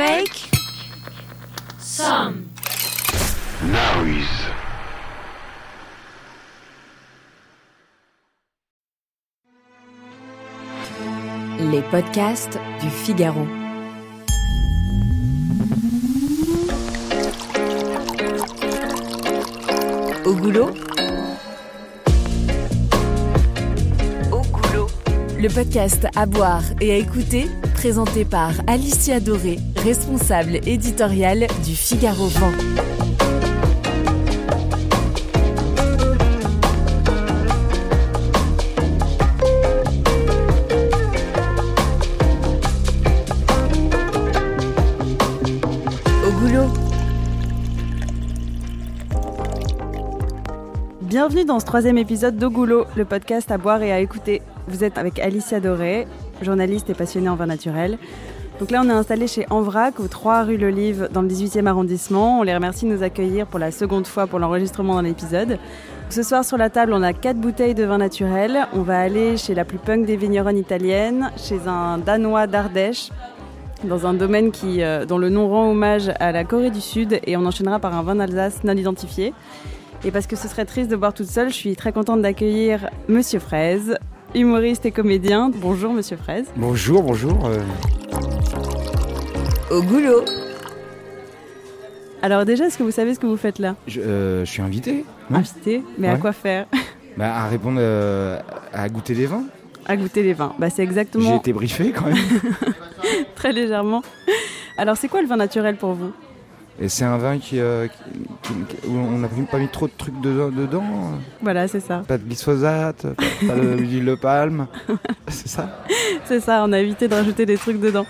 make some noise. Les podcasts du Figaro. Au goulot Au goulot. Le podcast à boire et à écouter, présenté par Alicia Doré, responsable éditoriale du Figaro Vent. Au goulot. Bienvenue dans ce troisième épisode d'Ogoulot, le podcast à boire et à écouter. Vous êtes avec Alicia Doré, journaliste et passionnée en vin naturel. Donc là, on est installé chez Envrac, au 3 rue l'Olive, dans le 18e arrondissement. On les remercie de nous accueillir pour la seconde fois pour l'enregistrement d'un épisode. Ce soir, sur la table, on a quatre bouteilles de vin naturel. On va aller chez la plus punk des vigneronnes italiennes, chez un Danois d'Ardèche, dans un domaine qui, euh, dont le nom rend hommage à la Corée du Sud, et on enchaînera par un vin d'Alsace non identifié. Et parce que ce serait triste de boire toute seule, je suis très contente d'accueillir Monsieur Fraise, humoriste et comédien. Bonjour Monsieur Fraise. Bonjour, bonjour. euh, Au goulot. Alors déjà, est-ce que vous savez ce que vous faites là? Je, euh, je suis invité non? Invité, mais à quoi faire? Bah, À répondre euh, à goûter des vins. À goûter les vins. Bah c'est J'ai exactement été briefé quand même. très légèrement. Alors c'est quoi le vin naturel pour vous? Et c'est un vin qui, euh, qui- qui- où on n'a pas mis trop de trucs dedans. dedans. Voilà, c'est ça. Pas de glyphosate, pas, pas de- d'huile de palme. C'est ça C'est ça, on a évité de rajouter des trucs dedans.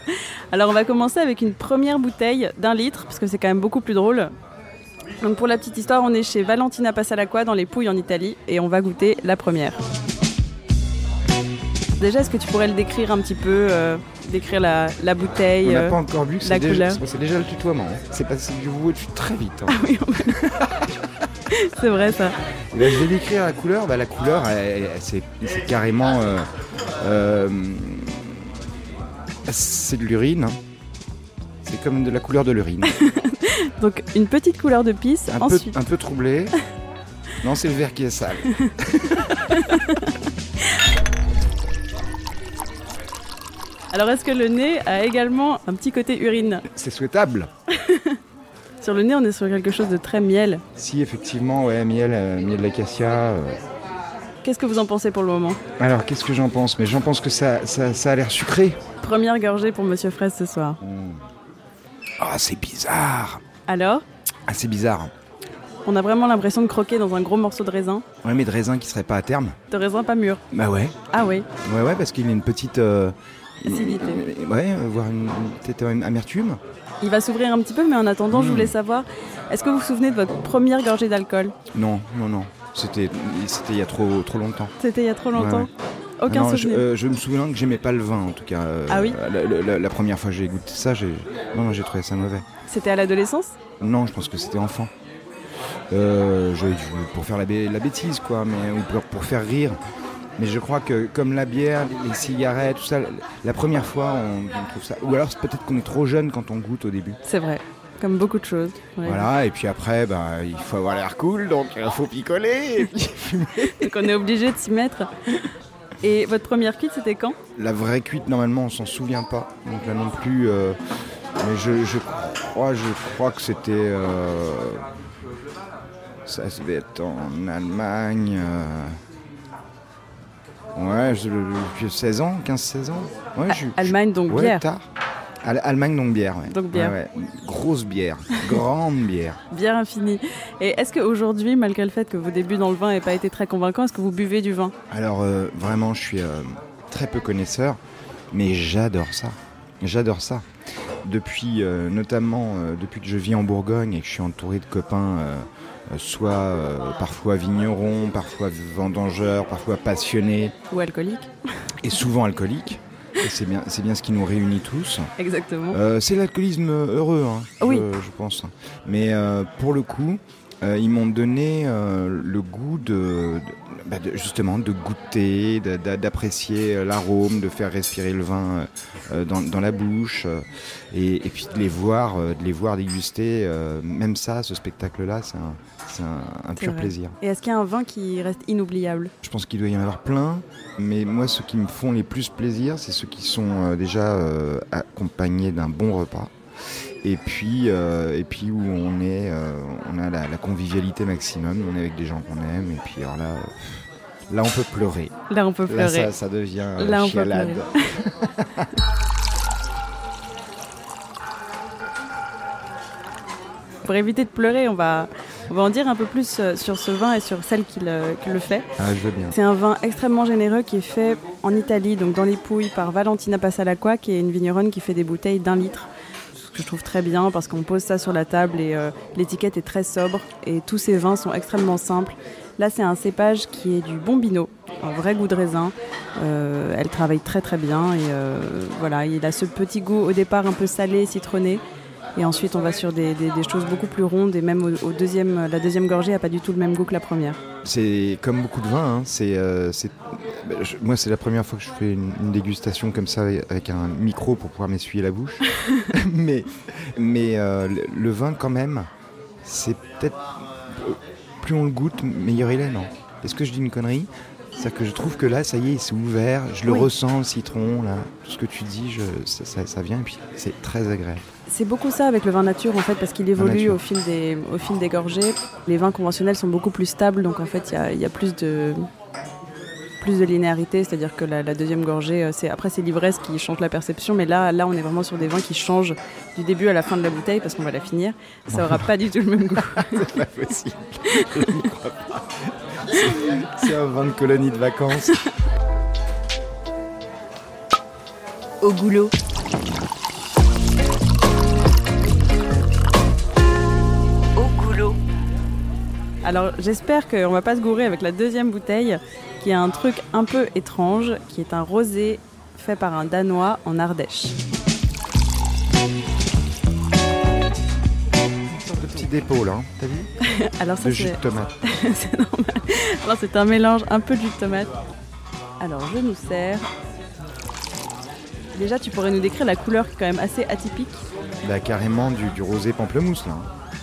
Alors on va commencer avec une première bouteille d'un litre, parce que c'est quand même beaucoup plus drôle. Donc pour la petite histoire, on est chez Valentina Passalacqua dans les Pouilles en Italie, et on va goûter la première. Déjà, est-ce que tu pourrais le décrire un petit peu, euh, décrire la, la bouteille On n'a euh, pas encore bu. la C'est déjà, couleur. c'est- déjà le tutoiement. hein. C'est passé du vous très vite. hein. oui, on- C'est vrai ça. Eh ben, je vais décrire la couleur. Bah, la couleur, c'est carrément. euh, euh, c'est de l'urine. hein. C'est comme de la couleur de l'urine. Donc une petite couleur de pisse. Un, Ensuite, peu, un peu troublé. Non, c'est le verre qui est sale. alors est-ce que le nez a également un petit côté urine C'est souhaitable. Sur le nez, on est sur quelque chose de très miel. Si, effectivement, ouais, miel, euh, miel d'acacia. euh. Qu'est-ce que vous en pensez pour le moment? Alors, qu'est-ce que j'en pense? Mais j'en pense que ça, ça, ça a l'air sucré. Première gorgée pour Monsieur Fraise ce soir. Ah, c'est bizarre. Alors, Ah, c'est bizarre. on a vraiment l'impression de croquer dans un gros morceau de raisin. Ouais, mais de raisin qui serait pas à terme. De raisin pas mûr. Bah ouais. Ah oui, Ouais, ouais, parce qu'il a une petite. euh, Acidité. euh, Ouais, euh, voire une, une- amertume. il va s'ouvrir un petit peu, mais en attendant, je Mm. voulais savoir, est-ce que vous vous souvenez de votre première gorgée d'alcool? Non, non, non. C'était c'était il y a trop, trop longtemps. C'était il y a trop longtemps? Aucun non, je, souvenir euh, je me souviens que j'aimais pas le vin en tout cas. euh, Ah oui? la, la- la- la première fois que j'ai goûté ça, j'ai non, non, j'ai trouvé ça mauvais. C'était à l'adolescence? Non, je pense que c'était enfant. Euh, je- je- pour faire la, bêtise quoi, mais ou pour, pour faire rire. Mais je crois que comme la bière, les cigarettes, tout ça, la première fois on, on trouve ça. Ou alors c'est peut-être qu'on est trop jeune quand on goûte au début. C'est vrai, comme beaucoup de choses. ouais. Voilà, et puis après, ben, il faut avoir l'air cool, donc il faut picoler. Et puis fumer. Donc on est obligé de s'y mettre. Et votre première cuite, c'était quand? La vraie cuite, normalement, on s'en souvient pas. Donc là non plus. euh, mais je, je crois, je crois que c'était. euh, ça ça devait être en Allemagne. euh, ouais, j'ai 16 ans, 15-16 ans. Ouais, je- Allemagne, donc ouais, bière. tard. Allemagne, donc bière. Ouais. Donc bière. Ouais, ouais. Grosse bière. Grande bière. Bière infinie. Et est-ce qu'aujourd'hui, malgré le fait que vos débuts dans le vin n'aient pas été très convaincants, est-ce que vous buvez du vin? Alors euh, vraiment, je suis euh, très peu connaisseur, mais j'adore ça. J'adore ça. Depuis, euh, notamment, depuis que je vis en Bourgogne et que je suis entouré de copains, soit euh, parfois vignerons, parfois vendangeurs, parfois passionnés Ou alcoolique et souvent alcooliques. C'est bien, c'est bien ce qui nous réunit tous. Exactement. Euh, c'est l'alcoolisme heureux, hein, je- Oui. je, pense. Mais euh, pour le coup, Euh, ils m'ont donné euh, le goût de, de- bah, de- justement de goûter, d'apprécier euh, l'arôme, de faire respirer le vin euh, dans, dans la bouche, et, et puis de les voir, de les voir déguster. même ça, ce spectacle-là, c'est un, pur vrai. plaisir. Et est-ce qu'il y a un vin qui reste inoubliable? Je pense qu'il doit y en avoir plein, mais moi, ceux qui me font les plus plaisir, c'est ceux qui sont déjà accompagnés d'un bon repas. Et puis, euh, et puis où on est, euh, on a la, la convivialité maximum, on est avec des gens qu'on aime, et puis alors là, là on peut pleurer. Là, on peut Là, pleurer. ça, ça devient Là, on peut chialade. pleurer. Pour éviter de pleurer, on va, on va en dire un peu plus euh, sur ce vin et sur celle qui le, qui le fait. Ah, je veux bien. C'est un vin extrêmement généreux qui est fait en Italie, donc dans les Pouilles, par Valentina Passalacqua, qui est une vigneronne qui fait des bouteilles d'un litre. Je trouve très bien parce qu'on pose ça sur la table et euh, l'étiquette est très sobre et tous ces vins sont extrêmement simples. Là, c'est un cépage qui est du Bombino, un vrai goût de raisin. Euh, elle travaille très très bien et euh, voilà, il a ce petit goût au départ un peu salé, citronné. Et ensuite, on va sur des, des- des choses beaucoup plus rondes et même au, au deuxième, la deuxième gorgée n'a pas du tout le même goût que la première. C'est comme beaucoup de vin. hein, c'est, euh, bah, moi, c'est la première fois que je fais une, une dégustation comme ça avec- avec un micro pour pouvoir m'essuyer la bouche. mais mais euh, le, le vin, quand même, c'est peut-être euh, plus on le goûte, meilleur il est, non? Est-ce que je dis une connerie? C'est-à-dire que je trouve que là, ça y est, c'est ouvert. Je le Oui. ressens, le citron, là. Tout ce que tu dis, je, ça, ça- ça vient et puis c'est très agréable. C'est beaucoup ça avec le vin nature en fait parce qu'il évolue au fil, des, au fil des gorgées. Les vins conventionnels sont beaucoup plus stables donc en fait il y a, il y a plus de plus de linéarité, c'est-à-dire que la, la deuxième gorgée, euh, c'est après c'est l'ivresse qui change la perception, mais là, là on est vraiment sur des vins qui changent du début à la fin de la bouteille parce qu'on va la finir. Ça aura pas du tout le même goût. C'est pas possible. Je n'y crois pas. C'est- un vin de colonie de vacances. Au goulot. Au goulot. Alors j'espère qu'on va pas se gourer avec la deuxième bouteille qui est un truc un peu étrange, qui est un rosé fait par un Danois en Ardèche. Là, hein. t'as vu Alors ça De jus de c'est tomate. c'est normal. Alors c'est un mélange un peu de jus de tomate. Alors je nous sers. Déjà tu pourrais nous décrire la couleur qui est quand même assez atypique. Bah carrément du, du rosé pamplemousse là.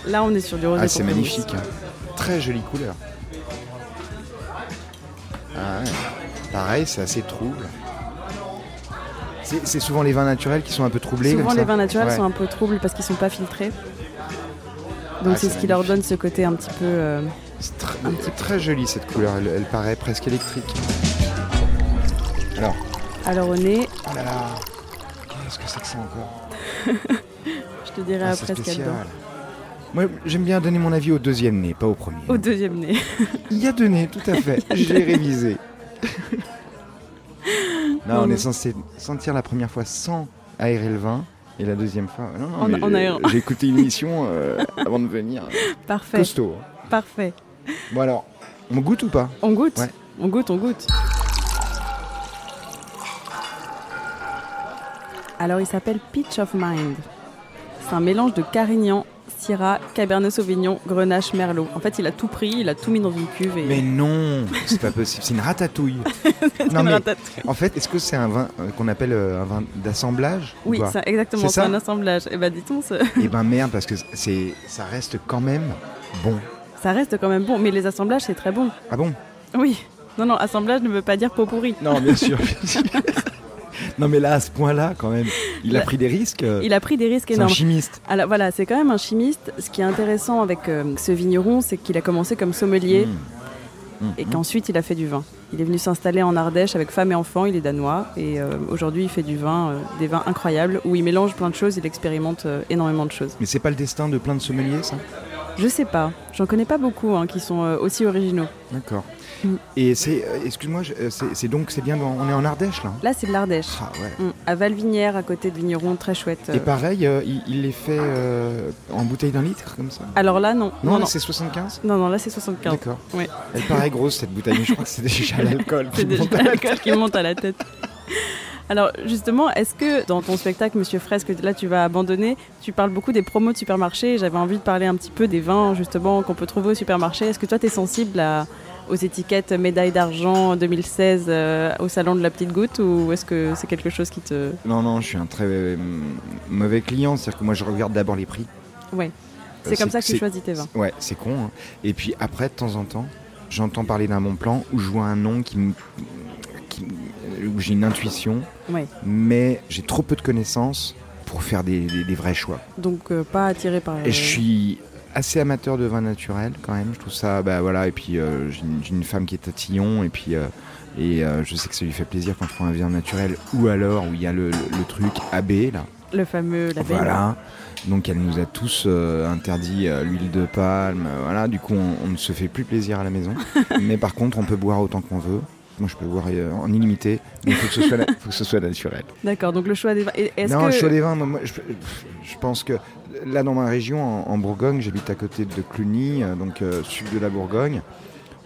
Là on est sur du rosé. Ah c'est pamplemousse. magnifique. hein. Très jolie couleur. Ah ouais. Pareil, c'est assez trouble. C'est c'est souvent les vins naturels qui sont un peu troublés. Souvent comme les vins naturels Ouais. sont un peu troubles parce qu'ils sont pas filtrés. Donc Ah, c'est ce qui leur donne ce côté un petit peu. euh, C'est très, joli cette couleur, elle, elle paraît presque électrique. Alors, Alors au nez, oh là là, qu'est-ce que c'est que ça encore je te dirai Ah, après ce qu'il y a dedans. Moi, j'aime bien donner mon avis au deuxième nez, pas au premier. Au deuxième nez. Il y a deux nez, tout à fait. J'ai révisé. Non, on non. est censé sentir la première fois sans aérer le vin. Et la deuxième fois, non, non, En- en. J'ai écouté une émission euh, avant de venir. Parfait. Costaud. Parfait. Bon alors, on goûte ou pas? On goûte Ouais. On goûte, on goûte. Alors il s'appelle Pitch of Mind. C'est un mélange de Carignan, Syrah, Cabernet Sauvignon, Grenache, Merlot. En fait, il a tout pris, il a tout mis dans une cuve et Mais non, c'est pas possible, c'est une ratatouille. c'est non, une mais- ratatouille. En fait, est-ce que c'est un vin euh, qu'on appelle euh, un vin d'assemblage ou Oui, c'est exactement, C'est ça un assemblage. Et ben dit-on, ce- Eh ben merde, parce que c'est, ça reste quand même bon. ça reste quand même bon, mais les assemblages c'est très bon. Ah bon Oui. Non, non, assemblage ne veut pas dire pot pourri. Non, bien sûr, bien sûr. Non, mais là, à ce point-là, quand même, il a pris des risques. euh, Il a pris des risques c'est un énormes. chimiste. Alors voilà, c'est quand même un chimiste. Ce qui est intéressant avec euh, ce vigneron, c'est qu'il a commencé comme sommelier Mmh. Mmh, et qu'ensuite il a fait du vin. Il est venu s'installer en Ardèche avec femme et enfant, il est danois et euh, aujourd'hui il fait du vin, euh, des vins incroyables où il mélange plein de choses, il expérimente énormément de choses. Mais c'est pas le destin de plein de sommeliers, ça? Je sais pas, j'en connais pas beaucoup hein, qui sont aussi originaux. D'accord. Mm. Et c'est, euh, excuse-moi, euh, c'est, donc, c'est bien, dans- on est en Ardèche, là Là c'est de l'Ardèche, Ah ouais. Mm, à Valvinière à côté de Vigneron, très chouette. euh. Et pareil, euh, il, il les fait euh, en bouteille d'un litre, comme ça Alors là non, Non, non, là, non. c'est 75 Non, non, là c'est 75. D'accord. Oui. Elle paraît grosse, cette bouteille, mais je crois que c'est déjà l'alcool. qui C'est déjà monte l'alcool qui monte à la tête. Alors justement, est-ce que dans ton spectacle Monsieur Fraise que là tu vas abandonner, tu parles beaucoup des promos de supermarché. J'avais envie de parler un petit peu des vins justement qu'on peut trouver au supermarché. Est-ce que toi tu es sensible à, aux étiquettes médaille d'argent 2016 euh, au salon de la petite goutte ou est-ce que c'est quelque chose qui te... Non, non, je suis un très euh, mauvais client. C'est-à-dire que moi je regarde d'abord les prix. Ouais. C'est comme ça que tu choisis tes vins. Ouais, c'est con. hein. Et puis après, de temps en temps, j'entends parler d'un bon plan où je vois un nom qui me- qui où j'ai une intuition, Ouais. mais j'ai trop peu de connaissances pour faire des, des- des vrais choix. Donc euh, pas attiré par... Et je suis assez amateur de vin naturel quand même. Je trouve ça, bah voilà. Et puis euh, j'ai une, femme qui est tatillon et puis euh, et euh, je sais que ça lui fait plaisir quand je prends un vin naturel ou alors où il y a le, le- le truc AB là. Le fameux label. Voilà. Donc elle nous a tous euh, interdit euh, l'huile de palme. euh, voilà. Du coup, on, on ne se fait plus plaisir à la maison. mais par contre, on peut boire autant qu'on veut. Moi, je peux boire en illimité. Mais il faut que ce soit, naturel. D'accord, donc le choix des vins. Est-ce Non, que... le choix des vins, moi, moi, je, je pense que là, dans ma région, en, en Bourgogne, j'habite à côté de Cluny, euh, donc euh, sud de la Bourgogne.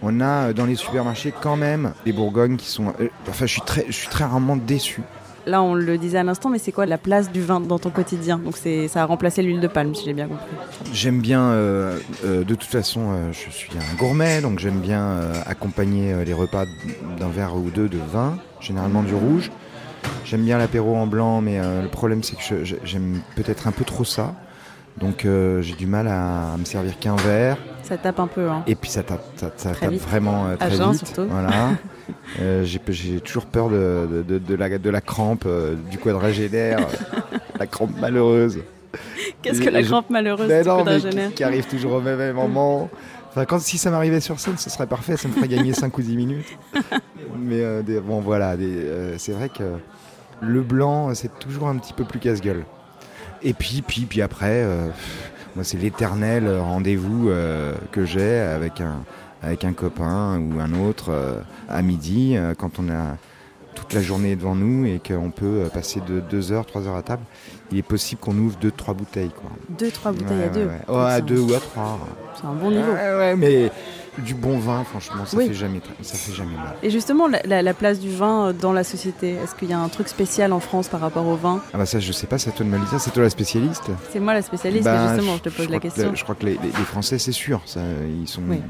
On a euh, dans les supermarchés quand même des Bourgognes qui sont. enfin, je suis très, je suis très rarement déçu. Là, on le disait à l'instant, mais c'est quoi la place du vin dans ton quotidien? Donc c'est ça a remplacé l'huile de palme, si j'ai bien compris. J'aime bien, euh, euh, de toute façon, euh, je suis un gourmet, donc j'aime bien accompagner les repas d'un verre ou deux de vin, généralement du rouge. J'aime bien l'apéro en blanc, mais le problème c'est que j'aime peut-être un peu trop ça. Donc euh, j'ai du mal à, me servir qu'un verre. Ça tape un peu, hein. Et puis ça tape, ça, ça Très tape vite. vraiment euh, très jeun, vite. surtout. Voilà. Euh, j'ai, toujours peur de, de- de- de la, de la crampe, du quadragénaire, la crampe malheureuse. Qu'est-ce que la crampe malheureuse du non, mais quadragénaire qui, qui arrive toujours au même, moment. Enfin, quand, si ça m'arrivait sur scène, ce serait parfait, ça me ferait gagner 5 ou 10 minutes. Mais des- bon, voilà, c'est vrai que le blanc, c'est toujours un petit peu plus casse-gueule. Et puis, puis, puis après, euh, moi, c'est l'éternel rendez-vous euh, que j'ai avec un, avec un copain ou un autre euh, à midi, euh, quand on a toute la journée devant nous et qu'on peut passer de 2 heures, 3 heures à table. Il est possible qu'on ouvre 2-3 bouteilles. Quoi. Deux, trois bouteilles Ouais, à deux. ouais, ouais. Ouais, à C'est deux un- ou à trois. C'est un bon niveau. Ouais, ouais, mais du bon vin, franchement, ça Oui. fait jamais, ça fait jamais mal. Et justement, la, la- la place du vin euh, dans la société, est-ce qu'il y a un truc spécial en France par rapport au vin? Ah bah ça, je sais pas, c'est à toi de me le dire. C'est toi la spécialiste. C'est moi la spécialiste, Bah, justement, je te pose la que question. le- je crois que les, les- les Français, c'est sûr, ça, ils sont, Oui.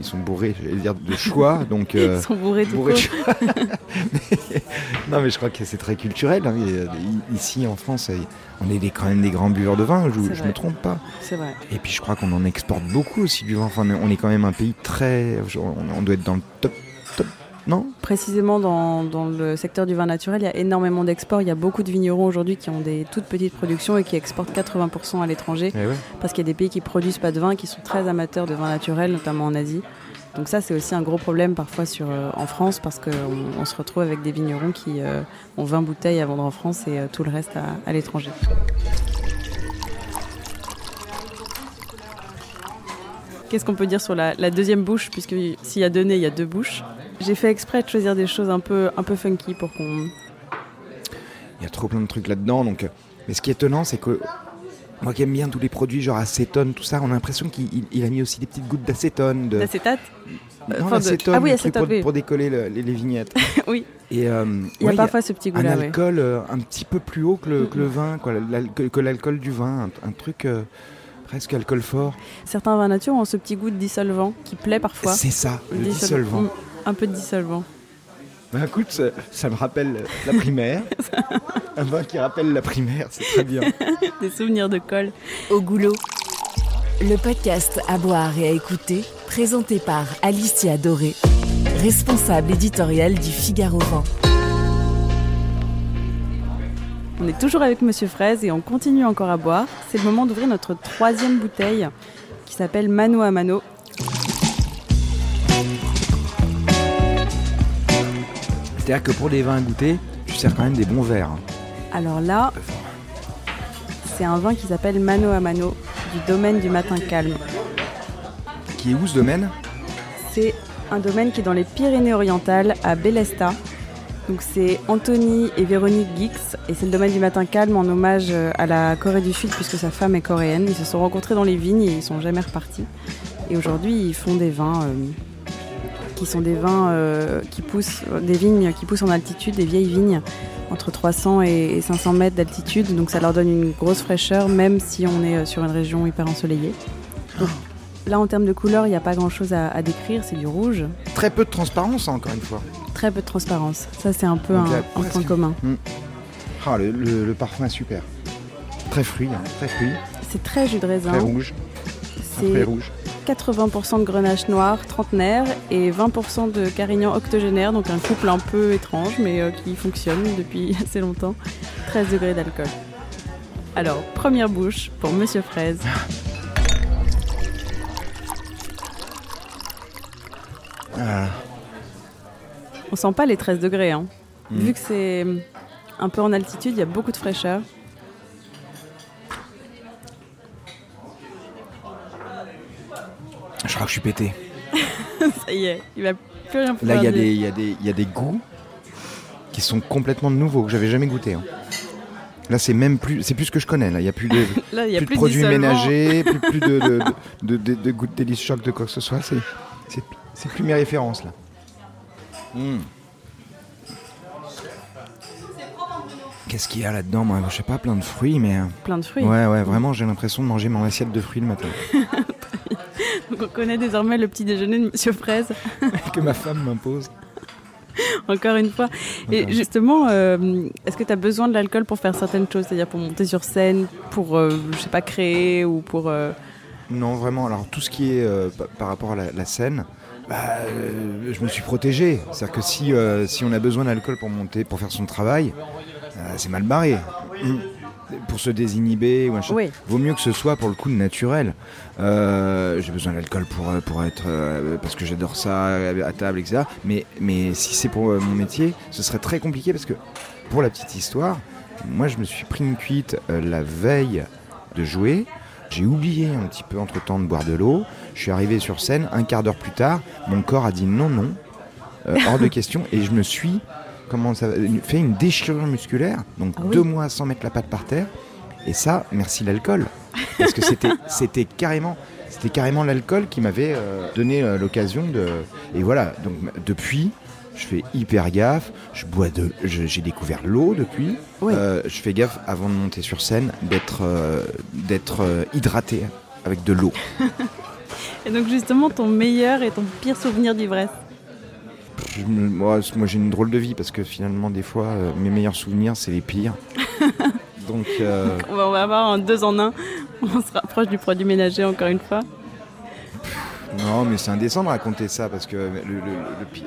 ils sont bourrés, j'allais dire de choix, donc. euh, Ils sont bourrés de bourrés de coke. choix. Mais- non, mais je crois que c'est très culturel. hein. Euh, ici, en France, on est des, quand même des grands buveurs de vin. Je, je me trompe pas. C'est vrai. Et puis je crois qu'on en exporte beaucoup aussi du vin. Enfin, on est quand même un pays très. On, doit être dans le top, top, non? Précisément dans, dans le secteur du vin naturel, il y a énormément d'exports. Il y a beaucoup de vignerons aujourd'hui qui ont des toutes petites productions et qui exportent 80% à l'étranger Eh ouais. parce qu'il y a des pays qui produisent pas de vin, qui sont très amateurs de vin naturel, notamment en Asie. Donc ça, c'est aussi un gros problème parfois sur, euh, en France parce qu'on on se retrouve avec des vignerons qui euh, ont 20 bouteilles à vendre en France et euh, tout le reste à, à l'étranger. Qu'est-ce qu'on peut dire sur la, la deuxième bouche Puisque s'il y a deux nez, il y a deux bouches. J'ai fait exprès de choisir des choses un peu, un peu funky pour qu'on... Il y a trop plein de trucs là-dedans. Donc, euh, mais ce qui est étonnant, c'est que moi qui aime bien tous les produits genre acétone, tout ça, on a l'impression qu'il il- il a mis aussi des petites gouttes d'acétone. De... L'acétate Non, enfin, de- l'acétone, Ah oui, pour, oui. pour décoller le- les, les vignettes. Oui. Et euh, Il y a ouais, parfois ce petit un goût-là, oui. alcool euh, un petit peu plus haut que le, que le vin, quoi, que, que l'alcool du vin, un, un truc euh, presque alcool fort. Certains vins nature ont ce petit goût de dissolvant qui plaît parfois. C'est ça, le Dissol- dissolvant. Mm, Un peu de dissolvant. Bah écoute, ça, ça me rappelle la primaire. un vin qui rappelle la primaire, c'est très bien. Des souvenirs de colle. Au goulot. Le podcast à boire et à écouter, présenté par Alicia Doré, responsable éditoriale du Figaro Vent. On est toujours avec Monsieur Fraise et on continue encore à boire. C'est le moment d'ouvrir notre troisième bouteille qui s'appelle Mano à Mano. C'est-à-dire que pour des vins à goûter, tu sers quand même des bons verres. hein. Alors là, c'est un vin qui s'appelle Mano à Mano du domaine du matin calme. Qui est où ce domaine? C'est un domaine qui est dans les Pyrénées-Orientales, à Bélesta. Donc c'est Anthony et Véronique Gix, et c'est le domaine du matin calme en hommage euh, à la Corée du Sud, puisque sa femme est coréenne. Ils se sont rencontrés dans les vignes et ils sont jamais repartis. Et aujourd'hui, ils font des vins euh, qui sont des vins euh, qui poussent, des vignes qui poussent en altitude, des vieilles vignes entre 300 et 500 mètres d'altitude. Donc ça leur donne une grosse fraîcheur, même si on est sur une région hyper ensoleillée. Là, en termes de couleur, il n'y a pas grand-chose à, à décrire. C'est du rouge, Très peu de transparence, hein, encore une fois. Très peu de transparence. Ça, c'est un peu Donc, un, point commun. Ah, le, le- le parfum est super. Très fruit, hein, très fruit, C'est très jus de raisin. très rouge, très C'est rouge. 80% de grenache noir, trentenaire, et 20% de carignan octogénaire, donc un couple un peu étrange, mais euh, qui fonctionne depuis assez longtemps. 13 degrés d'alcool. Alors, première bouche pour Monsieur Fraise. Ah, On sent pas les 13 degrés, hein. Mm. Vu que c'est un peu en altitude, il y a beaucoup de fraîcheur. je crois que je suis pété. Ça y est, il va plus rien Là, il y, a des- il y, a des- il y a des goûts qui sont complètement nouveaux, que j'avais jamais goûté. hein. Là, c'est même plus, c'est plus ce que je connais. Là, il y a plus de, Là, y a plus plus, de produits ménagers, plus, plus de, de, de, de, de goûts de délice choc de quoi que ce soit. C'est, c'est, c'est plus mes références là. Qu'est-ce qu'il y a là-dedans Moi, je sais pas, plein de fruits, mais euh, Plein de fruits. ouais, ouais, vraiment, j'ai l'impression de manger mon assiette de fruits le matin Donc on connaît désormais le petit déjeuner de Monsieur Fraise. que ma femme m'impose. Encore une fois. Et justement, euh, est-ce que tu as besoin de l'alcool pour faire certaines choses C'est-à-dire pour monter sur scène, pour, euh, je sais pas, créer ou pour... euh, Non, vraiment. Alors, tout ce qui est pa- par rapport à la, la scène, bah, euh, je me suis protégé. C'est-à-dire que si, euh, si on a besoin d'alcool pour monter, pour faire son travail, euh, c'est mal barré. Pour se désinhiber ou machin. Oui. Vaut mieux que ce soit pour le coup naturel. J'ai besoin d'alcool pour, pour être. parce que j'adore ça à table, etc. Mais, mais si c'est pour mon métier, ce serait très compliqué parce que, pour la petite histoire, moi je me suis pris une cuite la veille de jouer. J'ai oublié un petit peu entre temps de boire de l'eau. Je suis arrivé sur scène, un quart d'heure plus tard, mon corps a dit non, non, euh, hors de question, et je me suis comment ça, fait une déchirure musculaire, donc Ah oui. deux mois sans mettre la patte par terre. Et ça, merci l'alcool, parce que c'était c'était carrément c'était carrément l'alcool qui m'avait euh, donné euh, l'occasion de. Et voilà, donc depuis. Je fais hyper gaffe, je bois de, j'ai découvert l'eau depuis. Oui. Euh, je fais gaffe avant de monter sur scène d'être euh, d'être euh, hydraté avec de l'eau. Et donc justement, ton meilleur et ton pire souvenir d'ivresse? Moi, moi j'ai une drôle de vie parce que finalement des fois euh, mes meilleurs souvenirs c'est les pires. Donc on va, avoir un deux en un. On se rapproche du produit ménager encore une fois. non mais c'est indécent de raconter ça parce que le, le- le pire,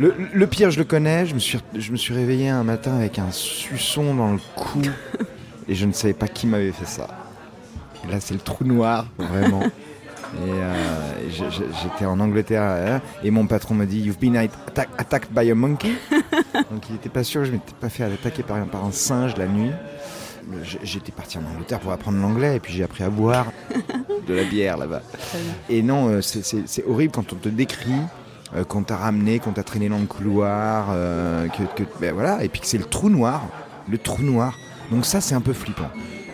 le, le pire je le connais. Je me suis je me suis réveillé un matin avec un suçon dans le cou et je ne savais pas qui m'avait fait ça. Et là c'est le trou noir vraiment. Et euh, j'étais en Angleterre hein, et mon patron m'a dit You've been atta- attacked by a monkey. Donc il n'était pas sûr que je m'étais pas fait attaquer par, un- par un singe la nuit. J'étais parti en Angleterre pour apprendre l'anglais et puis j'ai appris à boire de la bière là-bas. Et non, euh, c'est horrible quand on te décrit, euh, qu'on t'a ramené, qu'on t'a traîné dans le couloir, euh, que, que- ben voilà, et puis que c'est le trou noir, le trou noir. Donc ça, c'est un peu flippant.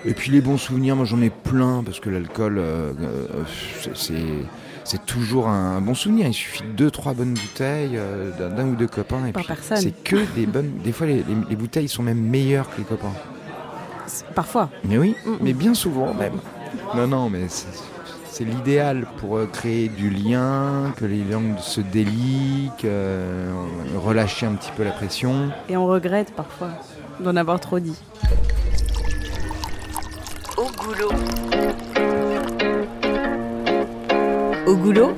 Et puis les bons souvenirs, moi j'en ai plein parce que l'alcool, euh, c'est- c'est c'est toujours un bon souvenir. Il suffit de deux, trois bonnes bouteilles euh, d'un d'un ou deux copains et Par puis personne. c'est que des bonnes. Des fois, les, les- les bouteilles sont même meilleures que les copains. Parfois. Mais oui, Mm, mm. mais bien souvent même. Non, non, mais c'est- l'idéal pour euh, créer du lien, que les langues se délient, que, euh, relâcher un petit peu la pression. Et on regrette parfois d'en avoir trop dit. Au goulot. Au goulot,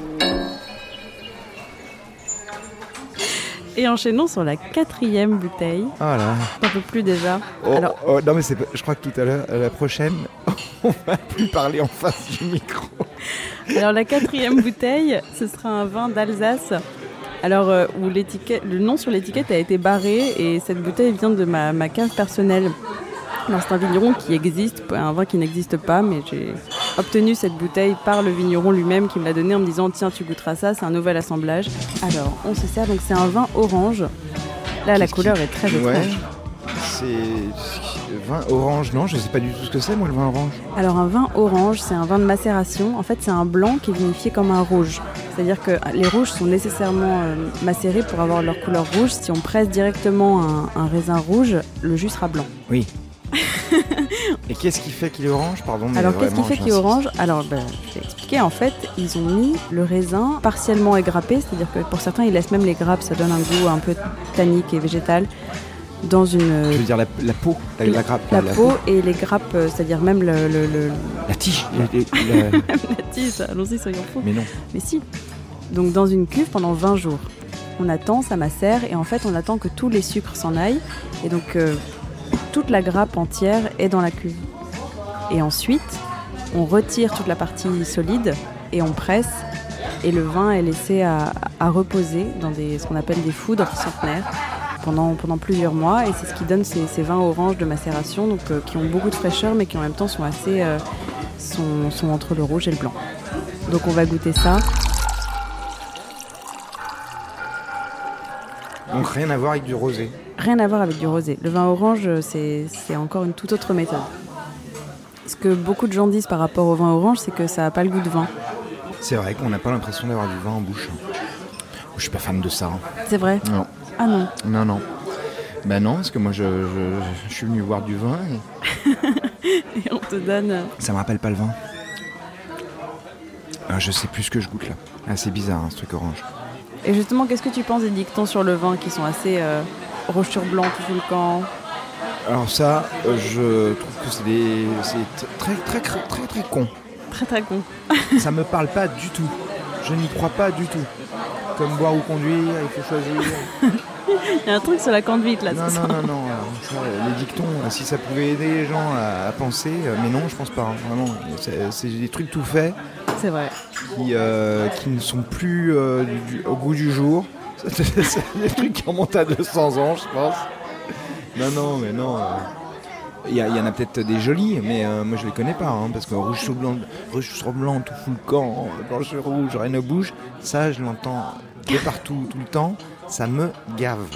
Et enchaînons sur la quatrième bouteille. Ah là. Un peu plus déjà. Oh, Alors- oh, non, mais c'est pas- je crois que tout à l'heure, la prochaine, on va plus parler en face du micro. Alors la quatrième bouteille, ce sera un vin d'Alsace. Alors euh, où l'étiquette, le nom sur l'étiquette a été barré et cette bouteille vient de ma, ma cave personnelle. Alors c'est un vigneron qui existe, un vin qui n'existe pas, mais j'ai obtenu cette bouteille par le vigneron lui-même qui me l'a donné en me disant tiens tu goûteras ça, c'est un nouvel assemblage. Alors on se sert donc c'est un vin orange. Là la couleur est très Ouais. étrange. C'est Vin orange, non, je sais pas du tout ce que c'est, moi, le vin orange. Alors un vin orange, c'est un vin de macération. En fait, c'est un blanc qui est vinifié comme un rouge. C'est-à-dire que les rouges sont nécessairement euh, macérés pour avoir leur couleur rouge. Si on presse directement un, un raisin rouge, le jus sera blanc. Oui. Et qu'est-ce qui fait qu'il est orange? Pardon, mais Alors qu'est-ce qui fait qu'il est orange? Alors ben, je vais expliquer. En fait, ils ont mis le raisin partiellement égrappé, c'est-à-dire que pour certains, ils laissent même les grappes, ça donne un goût un peu tannique et végétal, dans une Je veux dire la, la peau, la, la grappe, la peau et les grappes, euh, c'est-à-dire même le, le- le- la tige. la tige. Allons-y, soyons fous. Mais non. Mais si. Donc dans une cuve pendant 20 jours. On attend, ça macère, et en fait on attend que tous les sucres s'en aillent. Et donc euh, toute la grappe entière est dans la cuve. Et ensuite, on retire toute la partie solide et on presse. Et le vin est laissé à, à reposer dans des, ce qu'on appelle des foudres centenaires pendant, pendant plusieurs mois. Et c'est ce qui donne ces, ces vins oranges de macération, donc, euh, qui ont beaucoup de fraîcheur, mais qui en même temps sont assez, euh, sont, sont entre le rouge et le blanc. Donc on va goûter ça. Donc rien à voir avec du rosé. Rien à voir avec du rosé. Le vin orange, euh, c'est c'est encore une toute autre méthode. Ce que beaucoup de gens disent par rapport au vin orange, c'est que ça n'a pas le goût de vin. C'est vrai qu'on n'a pas l'impression d'avoir du vin en bouche. Je suis pas fan de ça. hein. C'est vrai? Non, Ah non. non, non. Ben non, parce que moi je, je- je suis venu boire du vin et Et on te donne. euh, ça me rappelle pas le vin. Ah, je sais plus ce que je goûte là. Ah, c'est bizarre hein, ce truc orange. Et justement, qu'est-ce que tu penses des dictons sur le vin qui sont assez euh, rouge sur blanc tout le camp Alors ça, euh, je trouve que c'est des, très très très très très con. Très très con. Ça me parle pas du tout. Je n'y crois pas du tout. Comme boire ou conduire, il faut choisir. Il y a un truc sur la conduite là, Non, non, non, non. euh, ça, euh, les dictons, euh, si ça pouvait aider les gens à, à penser, mais non, je pense pas. hein, vraiment, c'est des trucs tout faits C'est vrai. qui, euh, qui ne sont plus euh, du- du- au goût du jour. C'est des trucs qui remontent à 200 ans, je pense. Non, non, mais non. Il y, a- il y en a peut-être des jolis, mais euh, moi je les connais pas, hein, parce que rouge sur blanc, rouge sur blanc, tout fout le camp, blanc sur rouge, rien ne bouge, ça je l'entends partout, tout le temps, ça me gave.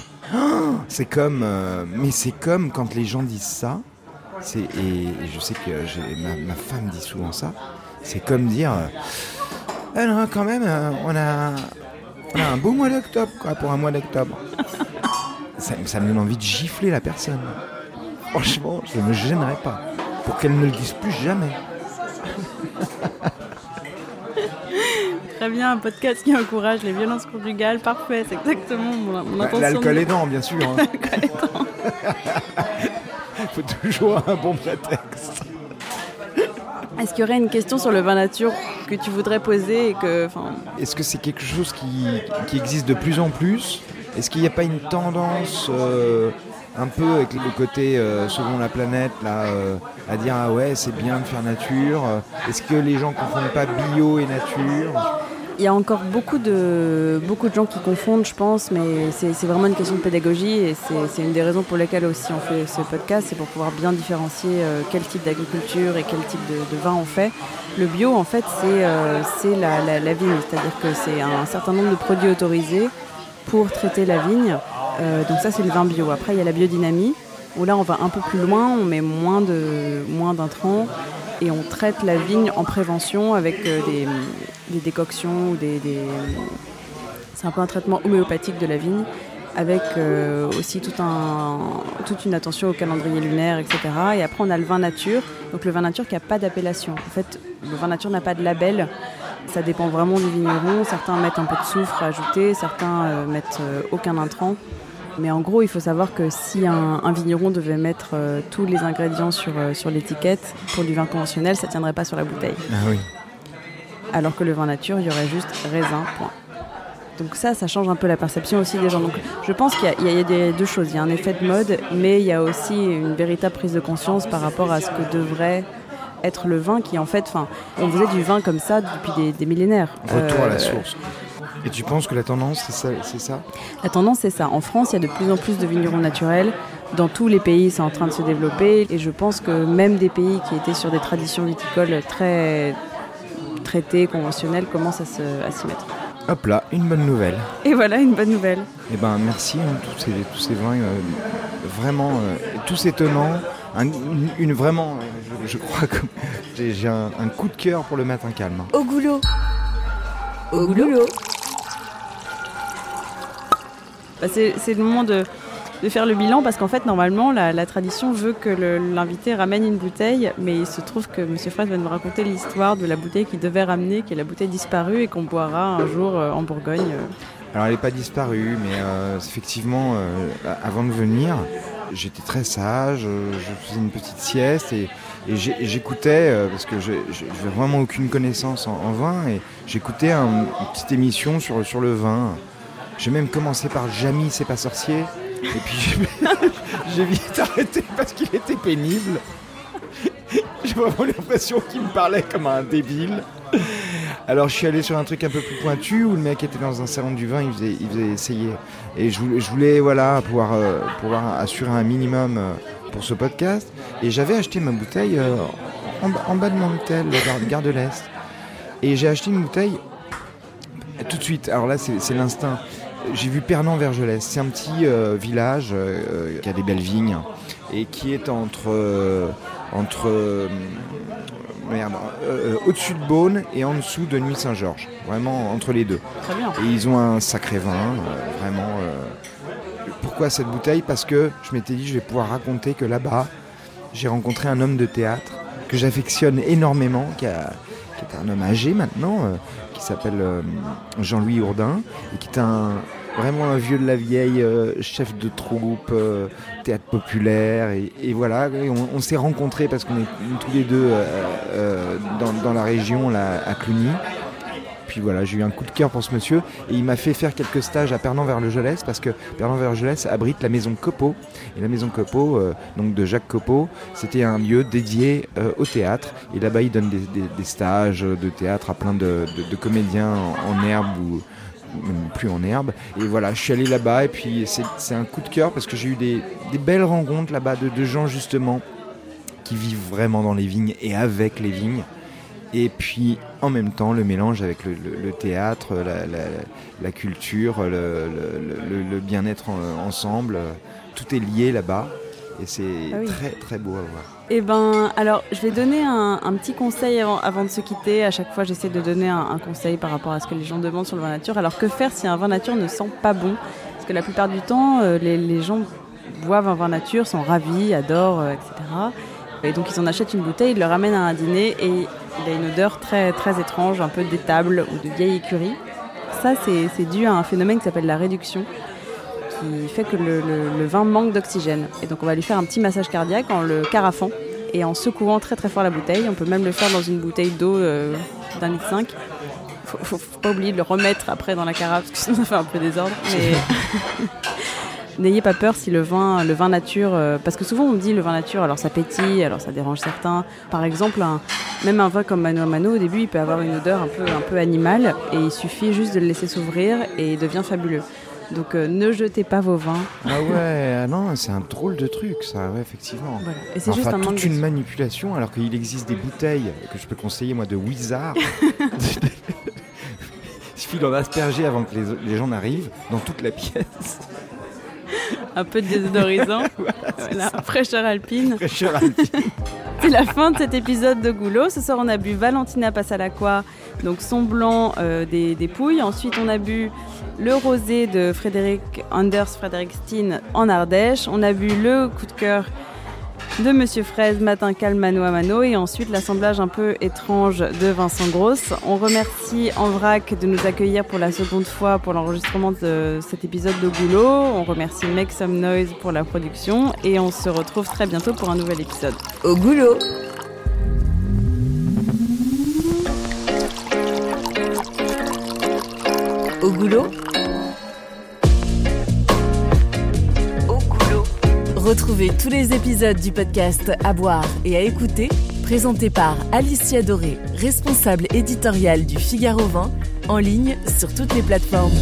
C'est comme, euh, mais c'est comme quand les gens disent ça, et, je sais que ma, ma femme dit souvent ça, c'est comme dire, euh, ah non, quand même, euh, on a, un beau mois d'octobre, quoi, pour un mois d'octobre. ça, ça me donne envie de gifler la personne. Franchement, je ne me gênerais pas. Pour qu'elle ne le dise plus jamais. Très bien, un podcast qui encourage les violences conjugales. Parfait, c'est exactement mon, mon Bah, intention. L'alcool de- aidant, bien sûr. hein. faut toujours un bon prétexte. Est-ce qu'il y aurait une question sur le vin nature que tu voudrais poser et que, Est-ce que c'est quelque chose qui, qui existe de plus en plus? Est-ce qu'il n'y a pas une tendance euh, un peu avec le côté euh, selon la planète là, euh, à dire ah ouais c'est bien de faire nature? Est-ce que les gens confondent pas bio et nature? Il y a encore beaucoup de, beaucoup de gens qui confondent, je pense, mais c'est vraiment une question de pédagogie et c'est une des raisons pour lesquelles aussi on fait ce podcast, c'est pour pouvoir bien différencier euh, quel type d'agriculture et quel type de, vin on fait. Le bio, en fait, c'est euh, la, vigne, c'est-à-dire que c'est un certain nombre de produits autorisés pour traiter la vigne. Euh, donc ça, c'est le vin bio. Après, il y a la biodynamie, où là, on va un peu plus loin, on met moins de moins d'intrants et on traite la vigne en prévention avec euh, des, décoctions ou des, c'est un peu un traitement homéopathique de la vigne avec euh, aussi toute une attention au calendrier lunaire, etc. Et après, on a le vin nature. Donc le vin nature qui n'a pas d'appellation. En fait, le vin nature n'a pas de label. Ça dépend vraiment du vigneron. Certains mettent un peu de soufre à ajouter, certains euh, mettent euh, aucun intrant. Mais en gros, il faut savoir que si un, un vigneron devait mettre euh, tous les ingrédients sur, euh, sur l'étiquette pour du vin conventionnel, ça ne tiendrait pas sur la bouteille. Ah oui. Alors que le vin nature, il y aurait juste raisin, point. Donc ça, ça change un peu la perception aussi des gens. Donc je pense qu'il y a- y, des- deux choses. Il y a un effet de mode, mais il y a aussi une véritable prise de conscience par rapport à ce que devrait être le vin qui en fait, enfin, on faisait du vin comme ça depuis des, des millénaires. Retour à la Euh, source. Et tu penses que la tendance c'est ça, c'est ça? La tendance, c'est ça. En France, il y a de plus en plus de vignerons naturels. Dans tous les pays, c'est en train de se développer. Et je pense que même des pays qui étaient sur des traditions viticoles très traitées, conventionnelles, commencent à se- à s'y mettre. Hop là, une bonne nouvelle. Et voilà, une bonne nouvelle. Eh ben merci, hein, tous, ces, tous ces vins euh, vraiment euh, tous étonnants, un- une, une vraiment, euh, je, je crois que j'ai j'ai un, un coup de cœur pour le matin calme. hein. Au goulot. Au goulot. Bah, c'est le moment de, faire le bilan parce qu'en fait, normalement, la, tradition veut que l'invité ramène une bouteille, mais il se trouve que M. Fraisse va nous raconter l'histoire de la bouteille qu'il devait ramener, qui est la bouteille disparue et qu'on boira un jour euh, en Bourgogne. euh. Alors elle n'est pas disparue, mais euh, effectivement, avant de venir, j'étais très sage, je faisais une petite sieste et, j'écoutais, parce que je n'avais vraiment aucune connaissance en, vin, et j'écoutais un- une petite émission sur le vin. J'ai même commencé par Jamy, c'est pas sorcier, et puis j'ai- vite arrêté parce qu'il était pénible. J'ai vraiment l'impression qu'il me parlait comme un débile. Alors je suis allé sur un truc un peu plus pointu où le mec était dans un salon du vin, il faisait, il faisait essayer. Et je voulais, voilà, pouvoir, euh, pouvoir assurer un minimum euh, pour ce podcast. Et j'avais acheté ma bouteille euh, en, bas- de mon hôtel, gare, de l'Est. Et j'ai acheté une bouteille tout de suite. Alors là, c'est l'instinct. J'ai vu Pernan-Vergelès. C'est un petit euh, village euh, euh, qui a des belles vignes et qui est entre, euh, entre merde, au-dessus de Beaune et en dessous de Nuit-Saint-Georges. Vraiment entre les deux. Très bien. Et ils ont un sacré vin, vraiment. Pourquoi cette bouteille? Parce que je m'étais dit, je vais pouvoir raconter que là-bas, j'ai rencontré un homme de théâtre que j'affectionne énormément, qui, a- qui est un homme âgé maintenant, qui s'appelle euh, Jean-Louis Hourdin, et qui est vraiment un vieux de la vieille, euh, chef de troupe, euh, théâtre populaire, et, voilà, on, s'est rencontrés parce qu'on est tous les deux dans, la région, à Cluny. Puis voilà, j'ai eu un coup de cœur pour ce monsieur et il m'a fait faire quelques stages à Pernan-Vergelès parce que Pernan-Vergelès abrite la maison Copeau. Et la maison Copeau, euh, donc de Jacques Copeau, c'était un lieu dédié euh, au théâtre. Et là-bas, il donne des, stages de théâtre à plein de, comédiens en, herbe ou même plus en herbe. Et voilà, je suis allé là-bas et puis c'est un coup de cœur parce que j'ai eu des, des belles rencontres là-bas de, de gens justement qui vivent vraiment dans les vignes et avec les vignes. Et puis en même temps le mélange avec le, le- le théâtre, la, la- la culture, le, bien-être en- ensemble, tout est lié là-bas. Et c'est Ah oui. très très beau à voir. Eh ben, alors, je vais donner un, un petit conseil avant, avant de se quitter. À chaque fois, j'essaie de donner un, un conseil par rapport à ce que les gens demandent sur le vin nature. Alors, que faire si un vin nature ne sent pas bon? Parce que la plupart du temps, euh, les, les gens boivent un vin nature, sont ravis, adorent, euh, etc. Et donc, ils en achètent une bouteille, ils le ramènent à un dîner et il a une odeur très, très étrange, un peu d'étable ou de vieille écurie. Ça, c'est dû à un phénomène qui s'appelle la réduction qui fait que le, vin manque d'oxygène. Et donc on va lui faire un petit massage cardiaque en le carafant et en secouant très très fort la bouteille. On peut même le faire dans une bouteille d'eau euh, d'un litre 5. Faut, faut, faut pas oublier de le remettre après dans la carafe parce que sinon ça fait un peu désordre. n'ayez pas peur si le vin, le vin nature, euh, parce que souvent on me dit le vin nature, alors ça pétille, alors ça dérange certains. Par exemple, un- même un vin comme Mano Mano, au début, il peut avoir une odeur un peu, un peu animale et il suffit juste de le laisser s'ouvrir et il devient fabuleux. Donc euh, ne jetez pas vos vins. Ah ouais, ah non, c'est un drôle de truc ça, ouais, effectivement. Voilà. Et c'est Enfin, juste un manque toute une de- manipulation alors qu'il existe des bouteilles que je peux conseiller moi de Wizard. Il suffit d'en asperger avant que les, les gens n'arrivent dans toute la pièce. un peu de désodorisant. voilà, fraîcheur alpine. Fraîcheur alpine. C'est la fin de cet épisode de Goulot. Ce soir, on a bu Valentina Passalacqua, donc son blanc euh, des, des Pouilles. Ensuite, on a bu le rosé de Frédéric Anders Frédéric Steen en Ardèche. On a bu le coup de cœur de Monsieur Fraise, Matin calme, mano à mano. Et ensuite, l'assemblage un peu étrange de Vincent Grosse. On remercie En Vrac de nous accueillir pour la seconde fois pour l'enregistrement de cet épisode de Goulot. On remercie Make Some Noise pour la production. Et on se retrouve très bientôt pour un nouvel épisode. Au goulot. Au goulot. Retrouvez tous les épisodes du podcast À boire et à écouter, présentés par Alicia Doré, responsable éditoriale du Figaro 20, en ligne sur toutes les plateformes.